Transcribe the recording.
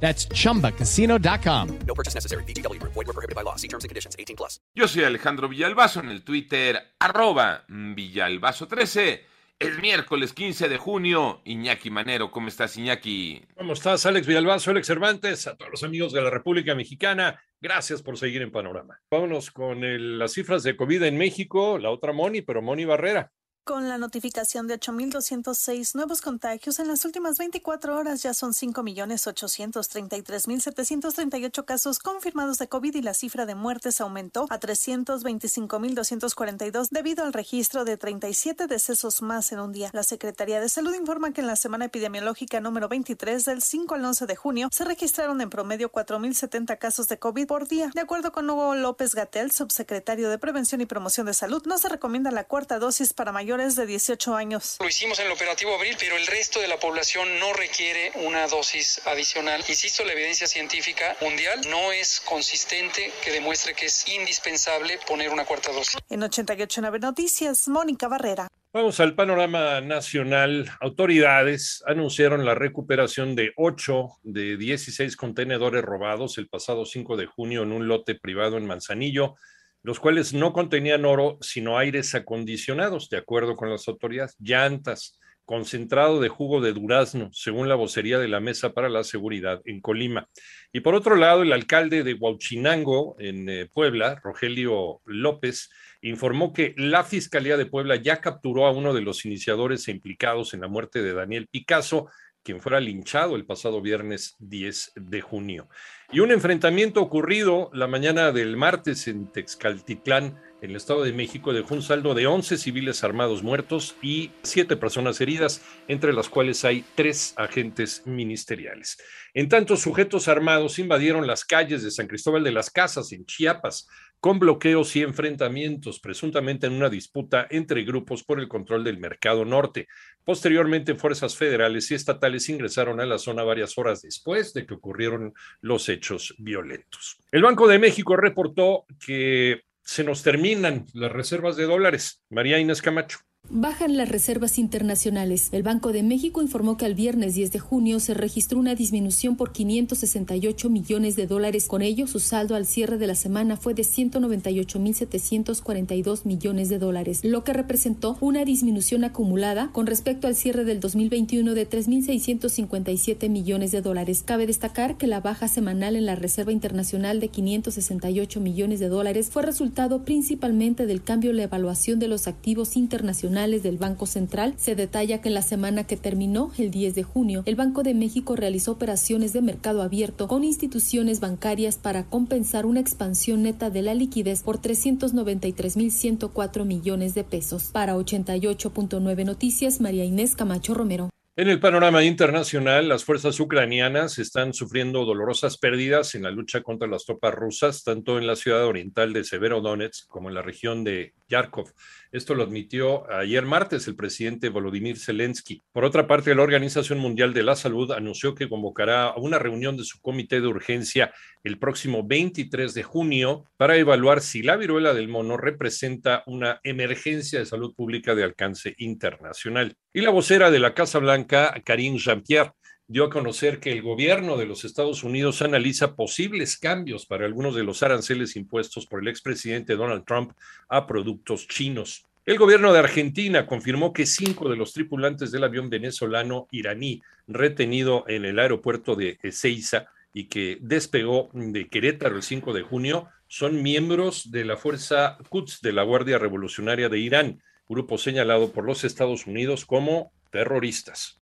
That's chumbacasino.com. No purchase necessary. BGW. Void were prohibited by law. See terms and conditions. 18 plus. Yo soy Alejandro Villalbazo en el Twitter, arroba Villalbazo13. Es miércoles 15 de junio. Iñaki Manero, ¿cómo estás, Iñaki? ¿Cómo estás, Alex Villalbazo, Alex Cervantes? A todos los amigos de la República Mexicana, gracias por seguir en Panorama. Vámonos con el- las cifras de COVID en México, la otra Moni, pero Moni Barrera. Con la notificación de 8.206 nuevos contagios en las últimas 24 horas ya son 5.833.738 casos confirmados de COVID y la cifra de muertes aumentó a 325.242 debido al registro de 37 decesos más en un día. La Secretaría de Salud informa que en la semana epidemiológica número 23 del 5 al 11 de junio se registraron en promedio 4.070 casos de COVID por día. De acuerdo con Hugo López Gatel, subsecretario de Prevención y Promoción de Salud, no se recomienda la cuarta dosis para mayores de 18 años. Lo hicimos en el operativo Abril, pero el resto de la población no requiere una dosis adicional. Insisto, la evidencia científica mundial no es consistente que demuestre que es indispensable poner una cuarta dosis. En 889 Noticias, Mónica Barrera. Vamos al panorama nacional. Autoridades anunciaron la recuperación de 8 de 16 contenedores robados el pasado 5 de junio en un lote privado en Manzanillo, los cuales no contenían oro, sino aires acondicionados, de acuerdo con las autoridades, llantas, concentrado de jugo de durazno, según la vocería de la Mesa para la Seguridad en Colima. Y por otro lado, el alcalde de Huauchinango, en eh, Puebla, Rogelio López, informó que la Fiscalía de Puebla ya capturó a uno de los iniciadores e implicados en la muerte de Daniel Picasso, quien fuera linchado el pasado viernes 10 de junio. Y un enfrentamiento ocurrido la mañana del martes en Texcaltitlán, en el Estado de México, dejó un saldo de 11 civiles armados muertos y 7 personas heridas, entre las cuales hay tres agentes ministeriales. En tanto, sujetos armados invadieron las calles de San Cristóbal de las Casas, en Chiapas, con bloqueos y enfrentamientos, presuntamente en una disputa entre grupos por el control del mercado norte. Posteriormente, fuerzas federales y estatales ingresaron a la zona varias horas después de que ocurrieron los hechos violentos. El Banco de México reportó que se nos terminan las reservas de dólares. María Inés Camacho. Bajan las reservas internacionales. El Banco de México informó que al viernes 10 de junio se registró una disminución por 568 millones de dólares. Con ello, su saldo al cierre de la semana fue de 198.742 millones de dólares, lo que representó una disminución acumulada con respecto al cierre del 2021 de 3.657 millones de dólares. Cabe destacar que la baja semanal en la Reserva Internacional de 568 millones de dólares fue resultado principalmente del cambio en la evaluación de los activos internacionales del Banco Central, se detalla que en la semana que terminó, el 10 de junio, el Banco de México realizó operaciones de mercado abierto con instituciones bancarias para compensar una expansión neta de la liquidez por 393.104 millones de pesos. Para 88.9 Noticias, María Inés Camacho Romero. En el panorama internacional, las fuerzas ucranianas están sufriendo dolorosas pérdidas en la lucha contra las tropas rusas, tanto en la ciudad oriental de Severodonetsk como en la región de Yarkov. Esto lo admitió ayer martes el presidente Volodymyr Zelensky. Por otra parte, la Organización Mundial de la Salud anunció que convocará una reunión de su comité de urgencia el próximo 23 de junio para evaluar si la viruela del mono representa una emergencia de salud pública de alcance internacional. Y la vocera de la Casa Blanca, Karine Jean-Pierre, dio a conocer que el gobierno de los Estados Unidos analiza posibles cambios para algunos de los aranceles impuestos por el expresidente Donald Trump a productos chinos. El gobierno de Argentina confirmó que cinco de los tripulantes del avión venezolano iraní retenido en el aeropuerto de Ezeiza y que despegó de Querétaro el 5 de junio son miembros de la fuerza Quds de la Guardia Revolucionaria de Irán, grupo señalado por los Estados Unidos como terroristas.